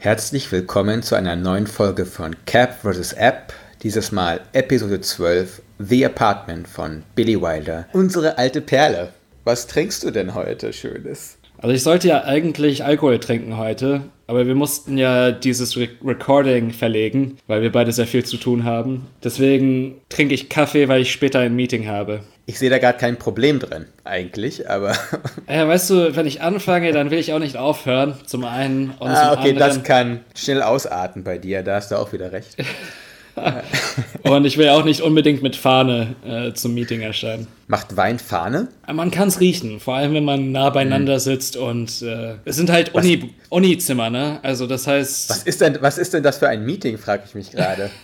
Herzlich willkommen zu einer neuen Folge von Cap vs. App. Dieses Mal Episode 12, The Apartment von Billy Wilder. Unsere alte Perle. Was trinkst du denn heute, Schönes? Also ich sollte ja eigentlich Alkohol trinken heute, aber wir mussten ja dieses Re Recording verlegen, weil wir beide sehr viel zu tun haben. Deswegen trinke ich Kaffee, weil ich später ein Meeting habe. Ich sehe da gerade kein Problem drin, eigentlich, aber. Ja, weißt du, wenn ich anfange, dann will ich auch nicht aufhören. Zum einen und ah, zum okay, anderen. das kann schnell ausarten bei dir, da hast du auch wieder recht. und ich will auch nicht unbedingt mit Fahne äh, zum Meeting erscheinen. Macht Wein Fahne? Man kann es riechen, vor allem wenn man nah beieinander Mhm. sitzt und äh, es sind halt Uni- Uni-Zimmer, ne? Also das heißt. Was ist denn, was ist denn das für ein Meeting, frage ich mich gerade.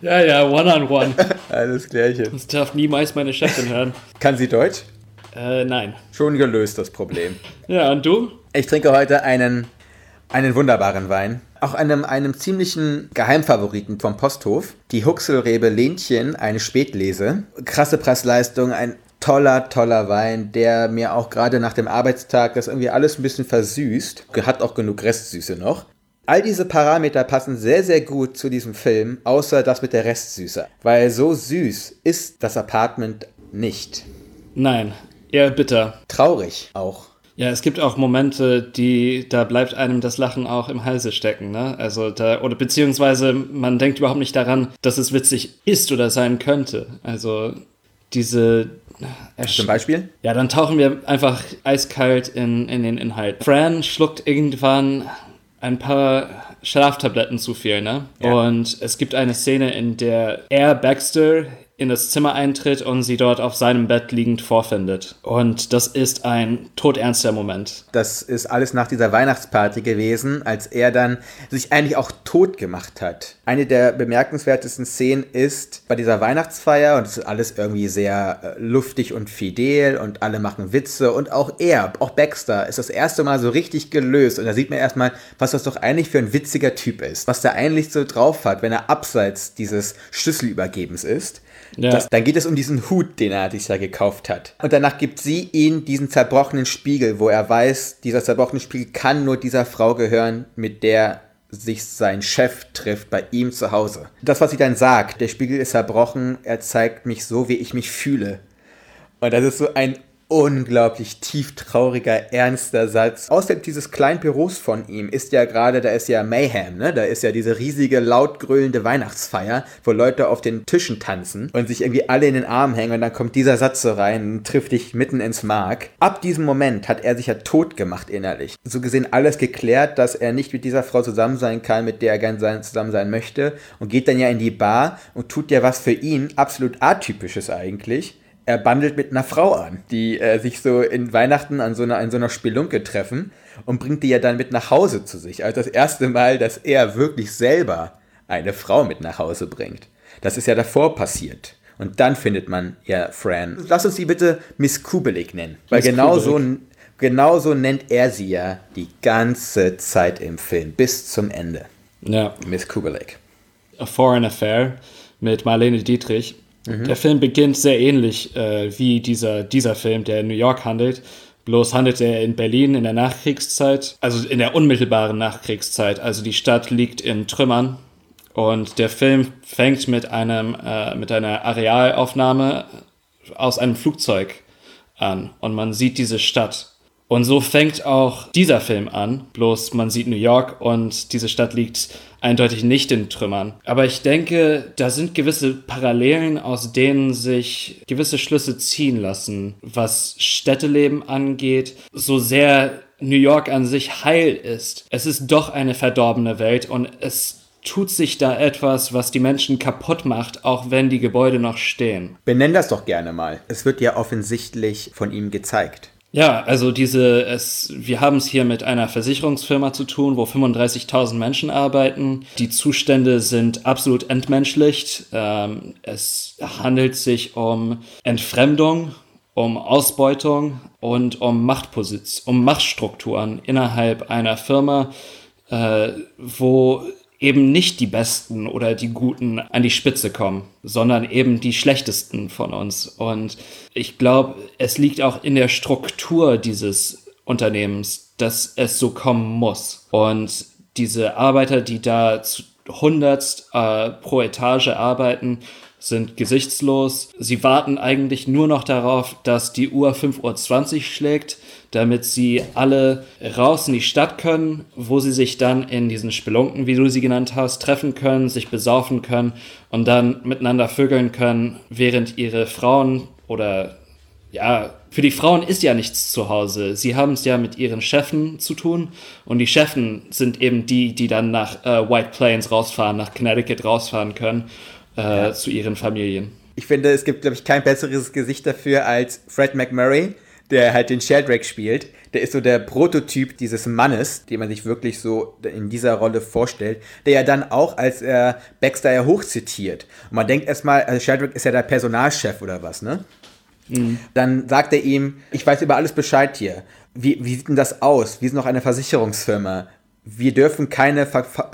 Ja, ja, one-on-one. Alles Klärchen. Das darf niemals meine Chefin hören. Kann sie Deutsch? Äh, nein. Schon gelöst, das Problem. Ja, und du? Ich trinke heute einen, einen wunderbaren Wein. Auch einem, einem ziemlichen Geheimfavoriten vom Posthof. Die Huxelrebe Lenchen, eine Spätlese. Krasse Preisleistung, ein toller, toller Wein, der mir auch gerade nach dem Arbeitstag das irgendwie alles ein bisschen versüßt. Hat auch genug Restsüße noch. All diese Parameter passen sehr, sehr gut zu diesem Film, außer das mit der Restsüße. Weil so süß ist das Apartment nicht. Nein, eher bitter. Traurig auch. Ja, es gibt auch Momente, die, da bleibt einem das Lachen auch im Halse stecken, ne? Also da, oder beziehungsweise man denkt überhaupt nicht daran, dass es witzig ist oder sein könnte. Also diese. Zum Beispiel? Ja, dann tauchen wir einfach eiskalt in, in den Inhalt. Fran schluckt irgendwann ein paar Schlaftabletten zu viel, ne? Ja. Und es gibt eine Szene, in der er Baxter in das Zimmer eintritt und sie dort auf seinem Bett liegend vorfindet. Und das ist ein todernster Moment. Das ist alles nach dieser Weihnachtsparty gewesen, als er dann sich eigentlich auch tot gemacht hat. Eine der bemerkenswertesten Szenen ist bei dieser Weihnachtsfeier und es ist alles irgendwie sehr äh, luftig und fidel und alle machen Witze und auch er, auch Baxter, ist das erste Mal so richtig gelöst und da sieht man erstmal, was das doch eigentlich für ein witziger Typ ist, was der eigentlich so drauf hat, wenn er abseits dieses Schlüsselübergebens ist. Ja. Das, dann geht es um diesen Hut, den er sich da gekauft hat. Und danach gibt sie ihm diesen zerbrochenen Spiegel, wo er weiß, dieser zerbrochene Spiegel kann nur dieser Frau gehören, mit der sich sein Chef trifft bei ihm zu Hause. Das, was sie dann sagt, der Spiegel ist zerbrochen, er zeigt mich so, wie ich mich fühle. Und das ist so ein unglaublich tief trauriger, ernster Satz. Außerhalb dieses kleinen Büros von ihm ist ja gerade, da ist ja Mayhem, ne? Da ist ja diese riesige, laut grölende Weihnachtsfeier, wo Leute auf den Tischen tanzen und sich irgendwie alle in den Arm hängen und dann kommt dieser Satz so rein und trifft dich mitten ins Mark. Ab diesem Moment hat er sich ja tot gemacht innerlich. So gesehen alles geklärt, dass er nicht mit dieser Frau zusammen sein kann, mit der er gern sein, zusammen sein möchte und geht dann ja in die Bar und tut ja was für ihn absolut atypisches eigentlich er bandelt mit einer Frau an, die äh, sich so in Weihnachten an so einer, an so einer Spelunke treffen und bringt die ja dann mit nach Hause zu sich. Also das erste Mal, dass er wirklich selber eine Frau mit nach Hause bringt. Das ist ja davor passiert. Und dann findet man ja Fran. Lass uns sie bitte Miss Kubelik nennen. Weil Miss genau so, genau so nennt er sie ja die ganze Zeit im Film, bis zum Ende. Ja. Miss Kubelik. A Foreign Affair mit Marlene Dietrich. Der Film beginnt sehr ähnlich äh, wie dieser, dieser Film, der in New York handelt. Bloß handelt er in Berlin in der Nachkriegszeit, also in der unmittelbaren Nachkriegszeit. Also die Stadt liegt in Trümmern. Und der Film fängt mit, einem, äh, mit einer Arealaufnahme aus einem Flugzeug an. Und man sieht diese Stadt. Und so fängt auch dieser Film an. Bloß man sieht New York und diese Stadt liegt eindeutig nicht in Trümmern. Aber ich denke, da sind gewisse Parallelen, aus denen sich gewisse Schlüsse ziehen lassen, was Städteleben angeht. So sehr New York an sich heil ist. Es ist doch eine verdorbene Welt und es tut sich da etwas, was die Menschen kaputt macht, auch wenn die Gebäude noch stehen. Benenn das doch gerne mal. Es wird ja offensichtlich von ihm gezeigt. Ja, also diese, es, wir haben es hier mit einer Versicherungsfirma zu tun, wo 35.000 Menschen arbeiten. Die Zustände sind absolut entmenschlicht. Ähm, es handelt sich um Entfremdung, um Ausbeutung und um Machtposition, um Machtstrukturen innerhalb einer Firma, äh, wo eben nicht die Besten oder die Guten an die Spitze kommen, sondern eben die schlechtesten von uns. Und ich glaube, es liegt auch in der Struktur dieses Unternehmens, dass es so kommen muss. Und diese Arbeiter, die da zu hundertst äh, pro Etage arbeiten, sind gesichtslos. Sie warten eigentlich nur noch darauf, dass die Uhr 5.20 Uhr schlägt damit sie alle raus in die Stadt können, wo sie sich dann in diesen Spelunken, wie du sie genannt hast, treffen können, sich besaufen können und dann miteinander vögeln können, während ihre Frauen oder ja, für die Frauen ist ja nichts zu Hause. Sie haben es ja mit ihren Chefen zu tun und die Chefen sind eben die, die dann nach äh, White Plains rausfahren, nach Connecticut rausfahren können äh, ja. zu ihren Familien. Ich finde, es gibt, glaube ich, kein besseres Gesicht dafür als Fred McMurray, der halt den Sheldrake spielt. Der ist so der Prototyp dieses Mannes, den man sich wirklich so in dieser Rolle vorstellt, der ja dann auch als er Baxter ja hochzitiert. Und man denkt erstmal, also Sheldrake ist ja der Personalchef oder was, ne? Mhm. Dann sagt er ihm, ich weiß über alles Bescheid hier. Wie, wie sieht denn das aus? Wir sind noch eine Versicherungsfirma wir dürfen keine,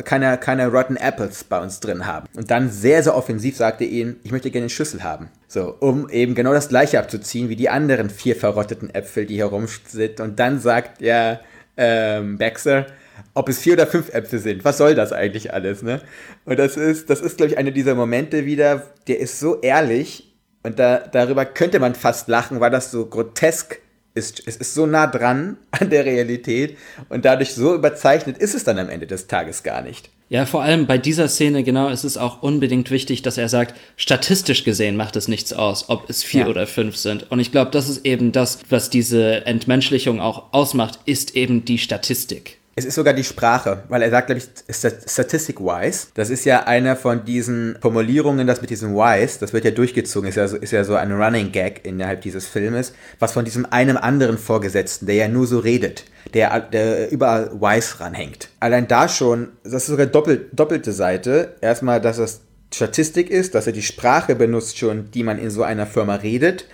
keine, keine Rotten Apples bei uns drin haben. Und dann sehr, sehr offensiv sagte er ihnen, ich möchte gerne eine Schüssel haben. So, um eben genau das gleiche abzuziehen wie die anderen vier verrotteten Äpfel, die hier rum sind. Und dann sagt ja ähm, Baxter, ob es vier oder fünf Äpfel sind. Was soll das eigentlich alles, ne? Und das ist, das ist, glaube ich, einer dieser Momente wieder, der ist so ehrlich und da, darüber könnte man fast lachen, weil das so grotesk ist, es ist so nah dran an der Realität und dadurch so überzeichnet ist es dann am Ende des Tages gar nicht. Ja, vor allem bei dieser Szene, genau, ist es auch unbedingt wichtig, dass er sagt, statistisch gesehen macht es nichts aus, ob es vier ja. oder fünf sind. Und ich glaube, das ist eben das, was diese Entmenschlichung auch ausmacht, ist eben die Statistik. Es ist sogar die Sprache, weil er sagt, glaube ich, statistic-wise. Das ist ja einer von diesen Formulierungen, das mit diesem wise, das wird ja durchgezogen, ist ja so, ist ja so ein Running Gag innerhalb dieses Filmes, was von diesem einem anderen Vorgesetzten, der ja nur so redet, der, der überall wise ranhängt. Allein da schon, das ist sogar doppelt, doppelte Seite. Erstmal, dass es Statistik ist, dass er die Sprache benutzt schon, die man in so einer Firma redet.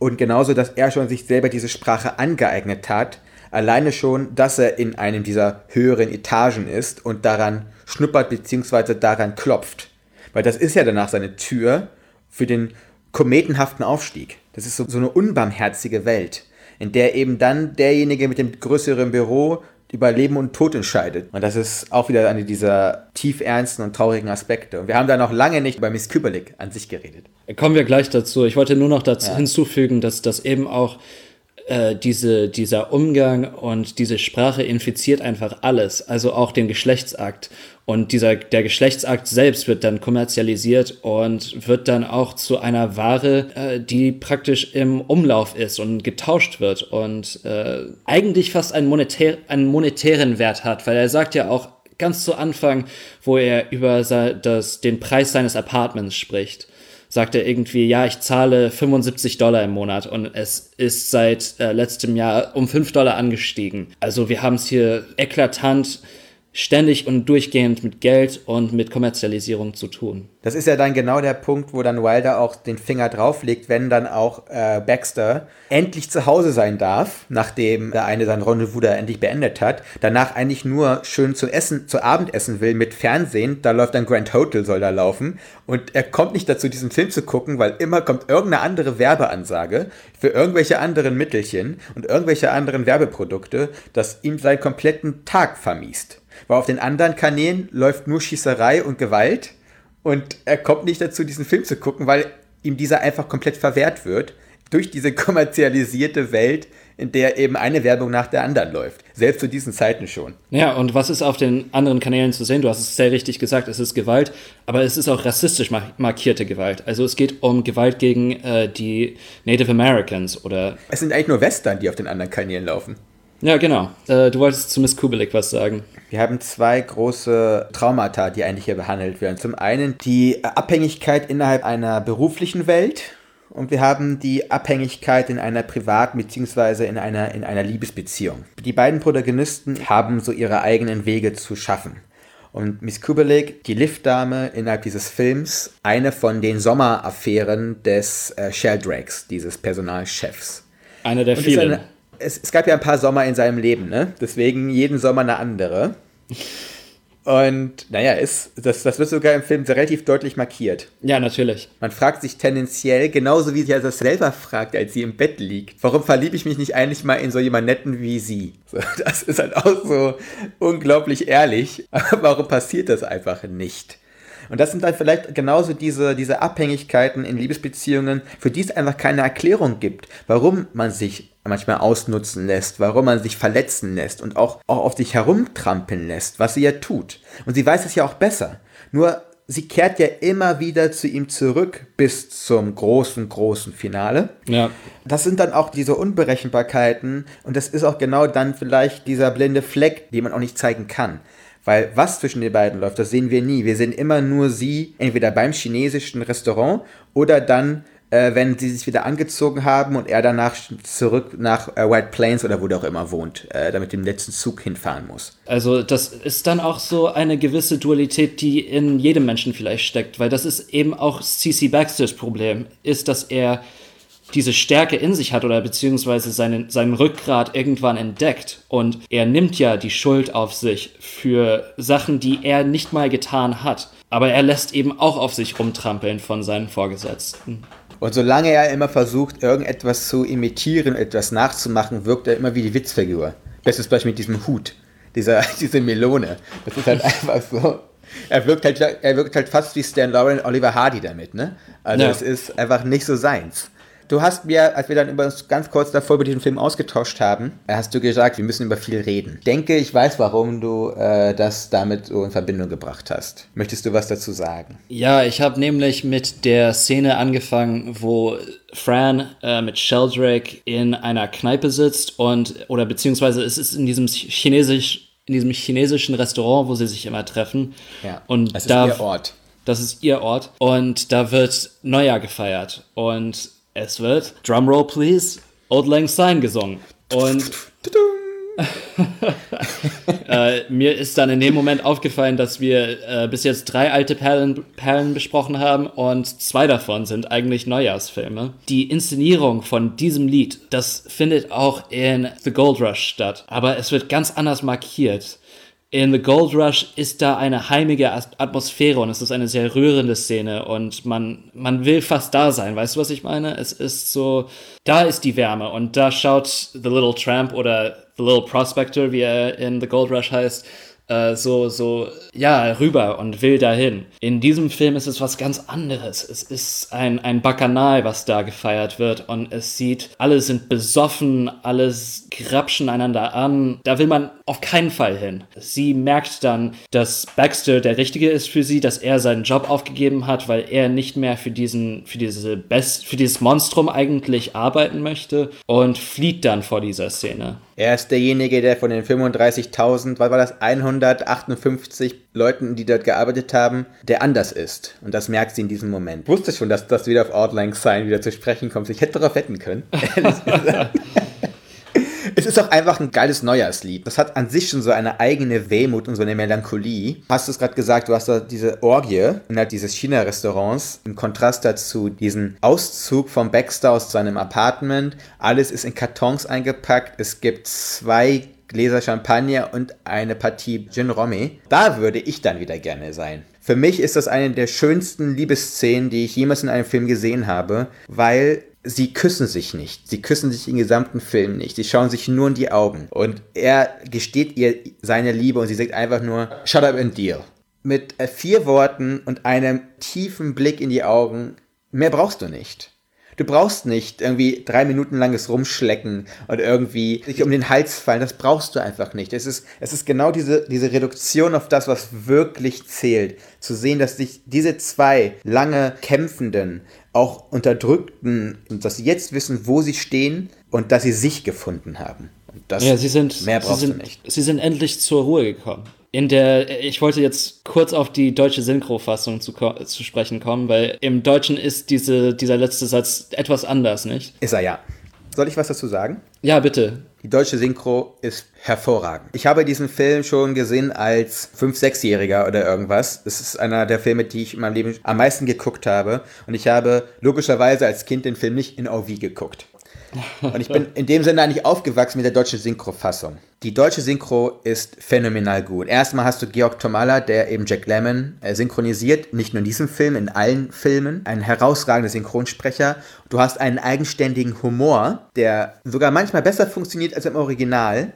Und genauso, dass er schon sich selber diese Sprache angeeignet hat Alleine schon, dass er in einem dieser höheren Etagen ist und daran schnuppert bzw. daran klopft. Weil das ist ja danach seine Tür für den kometenhaften Aufstieg. Das ist so, so eine unbarmherzige Welt, in der eben dann derjenige mit dem größeren Büro über Leben und Tod entscheidet. Und das ist auch wieder eine dieser tief ernsten und traurigen Aspekte. Und wir haben da noch lange nicht über Miss Kubelik an sich geredet. Kommen wir gleich dazu. Ich wollte nur noch dazu ja. hinzufügen, dass das eben auch äh, diese, dieser Umgang und diese Sprache infiziert einfach alles, also auch den Geschlechtsakt. Und dieser, der Geschlechtsakt selbst wird dann kommerzialisiert und wird dann auch zu einer Ware, äh, die praktisch im Umlauf ist und getauscht wird und äh, eigentlich fast einen, monetär, einen monetären Wert hat, weil er sagt ja auch ganz zu Anfang, wo er über das, den Preis seines Apartments spricht sagt er irgendwie, ja, ich zahle 75 Dollar im Monat und es ist seit äh, letztem Jahr um 5 Dollar angestiegen. Also wir haben es hier eklatant ständig und durchgehend mit Geld und mit Kommerzialisierung zu tun. Das ist ja dann genau der Punkt, wo dann Wilder auch den Finger drauflegt, wenn dann auch äh, Baxter endlich zu Hause sein darf, nachdem der eine sein Rendezvous da endlich beendet hat, danach eigentlich nur schön zu essen, zu Abendessen will mit Fernsehen, da läuft dann Grand Hotel soll da laufen und er kommt nicht dazu, diesen Film zu gucken, weil immer kommt irgendeine andere Werbeansage für irgendwelche anderen Mittelchen und irgendwelche anderen Werbeprodukte, das ihm seinen kompletten Tag vermiest. Weil auf den anderen Kanälen läuft nur Schießerei und Gewalt und er kommt nicht dazu, diesen Film zu gucken, weil ihm dieser einfach komplett verwehrt wird durch diese kommerzialisierte Welt, in der eben eine Werbung nach der anderen läuft. Selbst zu diesen Zeiten schon. Ja, und was ist auf den anderen Kanälen zu sehen? Du hast es sehr richtig gesagt, es ist Gewalt, aber es ist auch rassistisch markierte Gewalt. Also es geht um Gewalt gegen äh, die Native Americans oder. Es sind eigentlich nur Western, die auf den anderen Kanälen laufen. Ja, genau. Äh, du wolltest zu Miss Kubelik was sagen. Wir haben zwei große Traumata, die eigentlich hier behandelt werden. Zum einen die Abhängigkeit innerhalb einer beruflichen Welt und wir haben die Abhängigkeit in einer Privat- bzw. In einer, in einer Liebesbeziehung. Die beiden Protagonisten haben so ihre eigenen Wege zu schaffen. Und Miss Kubelik, die Liftdame innerhalb dieses Films, eine von den Sommeraffären des äh, Sheldrakes, dieses Personalchefs. Eine der Und vielen. eine, es, es gab ja ein paar Sommer in seinem Leben, ne? Deswegen jeden Sommer eine andere. Und naja, ist, das, das wird sogar im Film relativ deutlich markiert. ja, natürlich. Man fragt sich tendenziell, genauso wie sie das selber fragt, als sie im Bett liegt, warum verliebe ich mich nicht eigentlich mal in so jemanden netten wie sie? So, das ist halt auch so unglaublich ehrlich, aber warum passiert das einfach nicht? Und das sind dann vielleicht genauso diese, diese Abhängigkeiten in Liebesbeziehungen, für die es einfach keine Erklärung gibt, warum man sich manchmal ausnutzen lässt, warum man sich verletzen lässt und auch, auch auf sich herumtrampeln lässt, was sie ja tut. Und sie weiß es ja auch besser. Nur sie kehrt ja immer wieder zu ihm zurück bis zum großen, großen Finale. Ja. Das sind dann auch diese Unberechenbarkeiten und das ist auch genau dann vielleicht dieser blinde Fleck, den man auch nicht zeigen kann. Weil was zwischen den beiden läuft, das sehen wir nie. Wir sehen immer nur sie, entweder beim chinesischen Restaurant oder dann, äh, wenn sie sich wieder angezogen haben und er danach zurück nach äh, White Plains oder wo der auch immer wohnt, äh, damit dem letzten Zug hinfahren muss. Also das ist dann auch so eine gewisse Dualität, die in jedem Menschen vielleicht steckt, weil das ist eben auch CC Baxters Problem, ist, dass er diese Stärke in sich hat oder beziehungsweise seinen, seinen Rückgrat irgendwann entdeckt und er nimmt ja die Schuld auf sich für Sachen, die er nicht mal getan hat. Aber er lässt eben auch auf sich rumtrampeln von seinen Vorgesetzten. Und solange er immer versucht, irgendetwas zu imitieren, etwas nachzumachen, wirkt er immer wie die Witzfigur. Bestes Beispiel mit diesem Hut, dieser, diese Melone. Das ist halt einfach so. Er wirkt halt, er wirkt halt fast wie Stan Laurel und Oliver Hardy damit, ne? Also Ja. es ist einfach nicht so seins. Du hast mir, als wir dann über uns ganz kurz davor über diesen Film ausgetauscht haben, hast du gesagt, wir müssen über viel reden. Denke, ich weiß, warum du äh, das damit so in Verbindung gebracht hast. Möchtest du was dazu sagen? Ja, ich habe nämlich mit der Szene angefangen, wo Fran äh, mit Sheldrake in einer Kneipe sitzt und oder beziehungsweise es ist in diesem chinesisch in diesem chinesischen Restaurant, wo sie sich immer treffen. Und das ist da ihr Ort. das ist ihr Ort und da wird Neujahr gefeiert und es wird Drumroll please Old Lang Syne gesungen und äh, mir ist dann in dem Moment aufgefallen, dass wir äh, bis jetzt drei alte Perlen, Perlen besprochen haben und zwei davon sind eigentlich Neujahrsfilme. Die Inszenierung von diesem Lied, das findet auch in The Gold Rush statt, aber es wird ganz anders markiert. In The Gold Rush ist da eine heimige Atmosphäre und es ist eine sehr rührende Szene und man, man will fast da sein. Weißt du, was ich meine? Es ist so, da ist die Wärme und da schaut The Little Tramp oder The Little Prospector, wie er in The Gold Rush heißt, äh, so, so, ja, rüber und will dahin. In diesem Film ist es was ganz anderes. Es ist ein, ein Bacchanal, was da gefeiert wird und es sieht, alle sind besoffen, alles grapschen einander an. Da will man auf keinen Fall hin. Sie merkt dann, dass Baxter der Richtige ist für sie, dass er seinen Job aufgegeben hat, weil er nicht mehr für diesen, für diese Best, für dieses Monstrum eigentlich arbeiten möchte und flieht dann vor dieser Szene. Er ist derjenige, der von den 35.000, was war das, 158 Leuten, die dort gearbeitet haben, der anders ist. Und das merkt sie in diesem Moment. Ich wusste schon, dass das wieder auf Outline Sign wieder zu sprechen kommt. Ich hätte darauf wetten können. Es ist auch einfach ein geiles Neujahrslied. Das hat an sich schon so eine eigene Wehmut und so eine Melancholie. Hast du es gerade gesagt, du hast da diese Orgie innerhalb dieses China-Restaurants im Kontrast dazu diesen Auszug vom Baxter aus seinem Apartment. Alles ist in Kartons eingepackt. Es gibt zwei Gläser Champagner und eine Partie Gin Romy. Da würde ich dann wieder gerne sein. Für mich ist das eine der schönsten Liebesszenen, die ich jemals in einem Film gesehen habe, weil sie küssen sich nicht. Sie küssen sich im gesamten Film nicht. Sie schauen sich nur in die Augen. Und er gesteht ihr seine Liebe und sie sagt einfach nur, shut up and deal. Mit äh, vier Worten und einem tiefen Blick in die Augen, mehr brauchst du nicht. Du brauchst nicht irgendwie drei Minuten langes Rumschlecken und irgendwie sich um den Hals fallen. Das brauchst du einfach nicht. Es ist, es ist genau diese, diese Reduktion auf das, was wirklich zählt. Zu sehen, dass sich diese zwei lange Kämpfenden, auch Unterdrückten, und dass sie jetzt wissen, wo sie stehen und dass sie sich gefunden haben. Und das, Ja, sie sind, mehr sie brauchst sind, du nicht. Sie sind endlich zur Ruhe gekommen. In der, ich wollte jetzt kurz auf die deutsche Synchrofassung zu, zu sprechen kommen, weil im Deutschen ist diese, dieser letzte Satz etwas anders, nicht? Ist er ja. Soll ich was dazu sagen? Ja, bitte. Die deutsche Synchro ist hervorragend. Ich habe diesen Film schon gesehen als 5-, 6-Jähriger oder irgendwas. Das ist einer der Filme, die ich in meinem Leben am meisten geguckt habe. Und ich habe logischerweise als Kind den Film nicht in OV geguckt. Und ich bin in dem Sinne eigentlich aufgewachsen mit der deutschen Synchrofassung. Die deutsche Synchro ist phänomenal gut. Erstmal hast du Georg Tomalla, der eben Jack Lemmon äh, synchronisiert, nicht nur in diesem Film, in allen Filmen. Ein herausragender Synchronsprecher. Du hast einen eigenständigen Humor, der sogar manchmal besser funktioniert als im Original.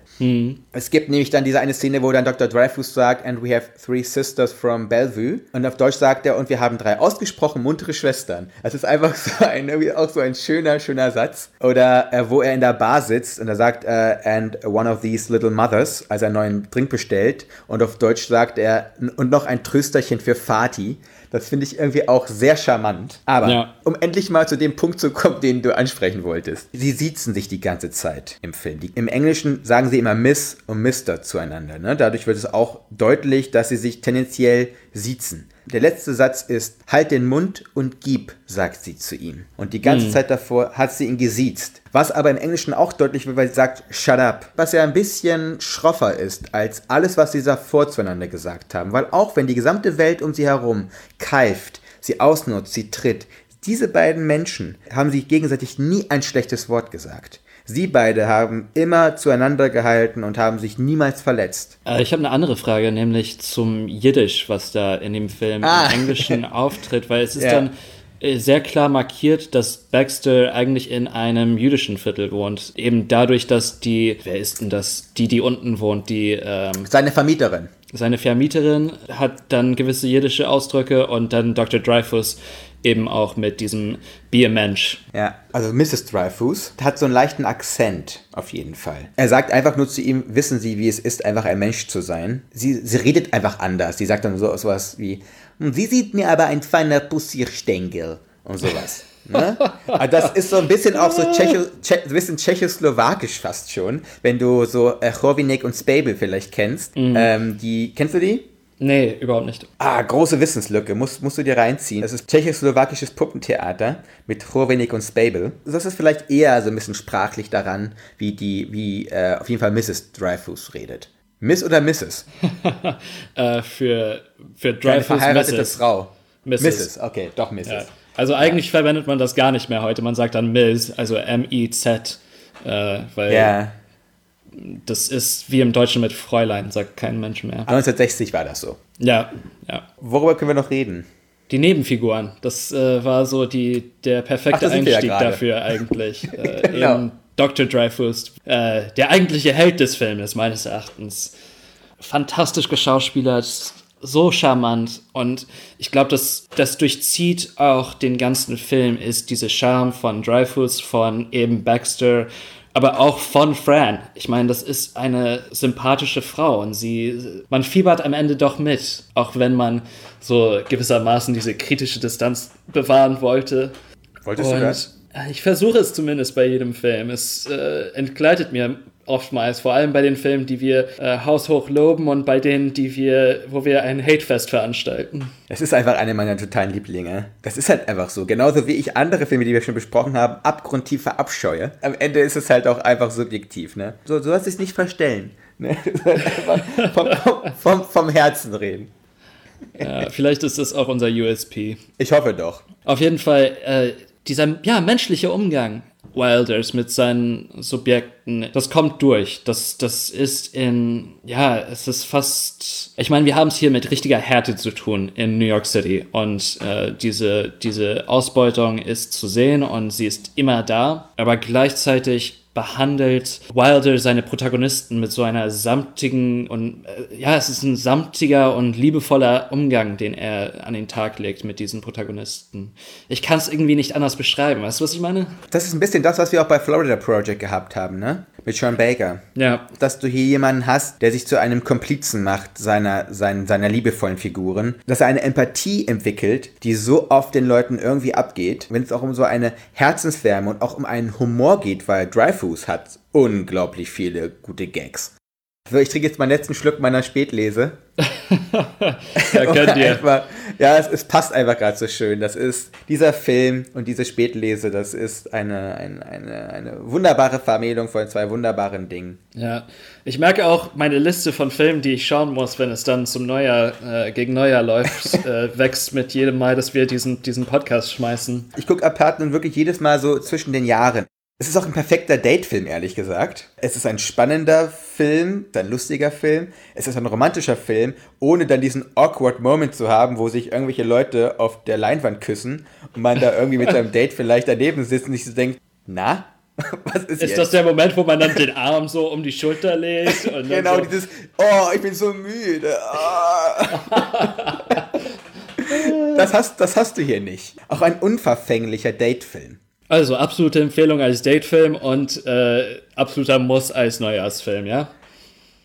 Es gibt nämlich dann diese eine Szene, wo dann Dr. Dreyfus sagt, and we have three sisters from Bellevue. Und auf Deutsch sagt er, und wir haben drei ausgesprochen muntere Schwestern. Das ist einfach so ein, irgendwie auch so ein schöner, schöner Satz. Oder äh, wo er in der Bar sitzt und er sagt, äh, and one of these little mothers, als er einen neuen Drink bestellt. Und auf Deutsch sagt er, und noch ein Trösterchen für Fatih. Das finde ich irgendwie auch sehr charmant. Aber Ja. um endlich mal zu dem Punkt zu kommen, den du ansprechen wolltest. Sie siezen sich die ganze Zeit im Film. Die, Im Englischen sagen sie immer Miss und Mister zueinander. Ne? Dadurch wird es auch deutlich, dass sie sich tendenziell siezen. Der letzte Satz ist, halt den Mund und gib, sagt sie zu ihm. Und die ganze Zeit davor hat sie ihn gesiezt. Was aber im Englischen auch deutlich wird, weil sie sagt, shut up. Was ja ein bisschen schroffer ist als alles, was sie davor zueinander gesagt haben. Weil auch wenn die gesamte Welt um sie herum keift, sie ausnutzt, sie tritt, diese beiden Menschen haben sich gegenseitig nie ein schlechtes Wort gesagt. Sie beide haben immer zueinander gehalten und haben sich niemals verletzt. Äh, ich habe eine andere Frage, nämlich zum Jiddisch, was da in dem Film Ah. im Englischen auftritt, weil es ist Ja. dann äh, sehr klar markiert, dass Baxter eigentlich in einem jüdischen Viertel wohnt. Eben dadurch, dass die, wer ist denn das, die, die unten wohnt, die, ähm, Seine Vermieterin. seine Vermieterin hat dann gewisse jiddische Ausdrücke und dann Dr. Dreyfus eben auch mit diesem Be a Mensch. Ja, also Mrs. Dreyfus hat so einen leichten Akzent, auf jeden Fall. Er sagt einfach nur zu ihm, wissen Sie, wie es ist, einfach ein Mensch zu sein. Sie, sie redet einfach anders. Sie sagt dann so sowas wie, "Hm, Sie sieht mir aber ein feiner Pussierstängel und sowas. Ne? Aber das ist so ein bisschen auch so Tschecho, Tsche, ein bisschen tschechoslowakisch fast schon, wenn du so äh, Chorvinek und Spabel vielleicht kennst. Ähm, die, kennst du die? Nee, überhaupt nicht. Ah, große Wissenslücke, musst, musst du dir reinziehen. Das ist tschechoslowakisches Puppentheater mit Chorvenik und Spabel. Das ist vielleicht eher so ein bisschen sprachlich daran, wie die, wie äh, auf jeden Fall Mrs. Dreyfus redet. Miss oder Mrs.? Äh, für, für Eine Dreyfus verheiratete Mrs. Frau. Mrs. okay, doch Mrs. Ja. Also eigentlich verwendet man das gar nicht mehr heute. Man sagt dann Ms, also M-I-Z, äh, weil Ja, das ist wie im Deutschen mit Fräulein, sagt kein Mensch mehr. 1960 war das so. Ja, ja. Worüber können wir noch reden? Die Nebenfiguren, das äh, war so die, der Ach, perfekte ja Einstieg gerade. dafür eigentlich. Äh, Genau. Eben Dr. Dreyfus, äh, der eigentliche Held des Filmes, meines Erachtens. Fantastisch geschauspielert, so charmant und ich glaube, das, das durchzieht auch den ganzen Film, ist diese Charme von Dreyfus, von eben Baxter, aber auch von Fran. Ich meine, das ist eine sympathische Frau und sie, man fiebert am Ende doch mit, auch wenn man so gewissermaßen diese kritische Distanz bewahren wollte. Wolltest du Und das? Ich versuche es zumindest bei jedem Film. Es äh, entgleitet mir oftmals, vor allem bei den Filmen, die wir äh, haushoch loben und bei denen, die wir, wo wir ein Hatefest veranstalten. Es ist einfach eine meiner totalen Lieblinge. Das ist halt einfach so. Genauso wie ich andere Filme, die wir schon besprochen haben, abgrundtief verabscheue. Am Ende ist es halt auch einfach subjektiv, ne? So, so lässt sich nicht verstellen. Ne? Vom, vom, vom Herzen reden. Ja, vielleicht ist das auch unser USP. Ich hoffe doch. Auf jeden Fall, äh, dieser ja, menschliche Umgang Wilders mit seinen Subjekten, das kommt durch. Das, das ist in, ja, es ist fast, ich meine, wir haben es hier mit richtiger Härte zu tun in New York City und äh, diese, diese Ausbeutung ist zu sehen und sie ist immer da, aber gleichzeitig behandelt Wilder seine Protagonisten mit so einer samtigen und äh, ja, es ist ein samtiger und liebevoller Umgang, den er an den Tag legt mit diesen Protagonisten. Ich kann es irgendwie nicht anders beschreiben. Weißt du, was ich meine? Das ist ein bisschen das, was wir auch bei Florida Project gehabt haben, ne? Mit Sean Baker. Ja. Dass du hier jemanden hast, der sich zu einem Komplizen macht seiner, sein, seiner liebevollen Figuren. Dass er eine Empathie entwickelt, die so oft den Leuten irgendwie abgeht. Wenn es auch um so eine Herzenswärme und auch um einen Humor geht, weil Dreyfus hat unglaublich viele gute Gags. So, ich trinke jetzt meinen letzten Schluck meiner Spätlese. Ja, könnt ihr. Einfach, ja, es, es passt einfach gerade so schön. Das ist dieser Film und diese Spätlese, das ist eine, eine, eine, eine wunderbare Vermählung von zwei wunderbaren Dingen. Ja, ich merke auch, meine Liste von Filmen, die ich schauen muss, wenn es dann zum Neujahr, äh, gegen Neujahr läuft, äh, wächst mit jedem Mal, dass wir diesen, diesen Podcast schmeißen. Ich gucke Apartment wirklich jedes Mal so zwischen den Jahren. Es ist auch ein perfekter Date-Film, ehrlich gesagt. Es ist ein spannender Film, ein lustiger Film. Es ist ein romantischer Film, ohne dann diesen awkward Moment zu haben, wo sich irgendwelche Leute auf der Leinwand küssen und man da irgendwie mit seinem Date vielleicht daneben sitzt und sich so denkt, na, was ist, Ist jetzt? das der Moment, wo man dann den Arm so um die Schulter legt? Und dann genau so, dieses, oh, ich bin so müde. ah. das, hast, das hast du hier nicht. Auch ein unverfänglicher Date-Film. Also, absolute Empfehlung als Datefilm und äh, absoluter Muss als Neujahrsfilm, ja?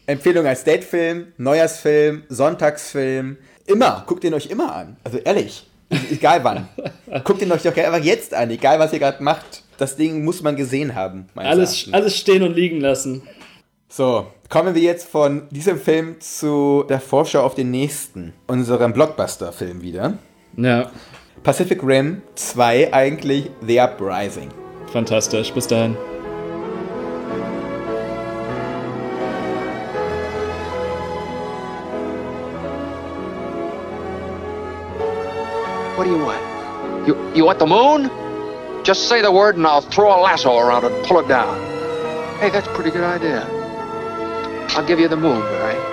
Empfehlung als Datefilm, Neujahrsfilm, Sonntagsfilm. Immer, guckt ihn euch immer an. Also ehrlich, egal wann. guckt ihn euch doch einfach jetzt an, egal was ihr gerade macht. Das Ding muss man gesehen haben. Alles, Erachtens. alles stehen und liegen lassen. So, kommen wir jetzt von diesem Film zu der Vorschau auf den nächsten, unserem Blockbuster-Film wieder. Ja, Pacific Rim 2 eigentlich The Uprising. fantastisch. Bis dahin. What do you want? You, you want the moon? Just say the word and I'll throw a lasso around it and pull it down. Hey, that's a pretty good idea. I'll give you the moon, Barry. Just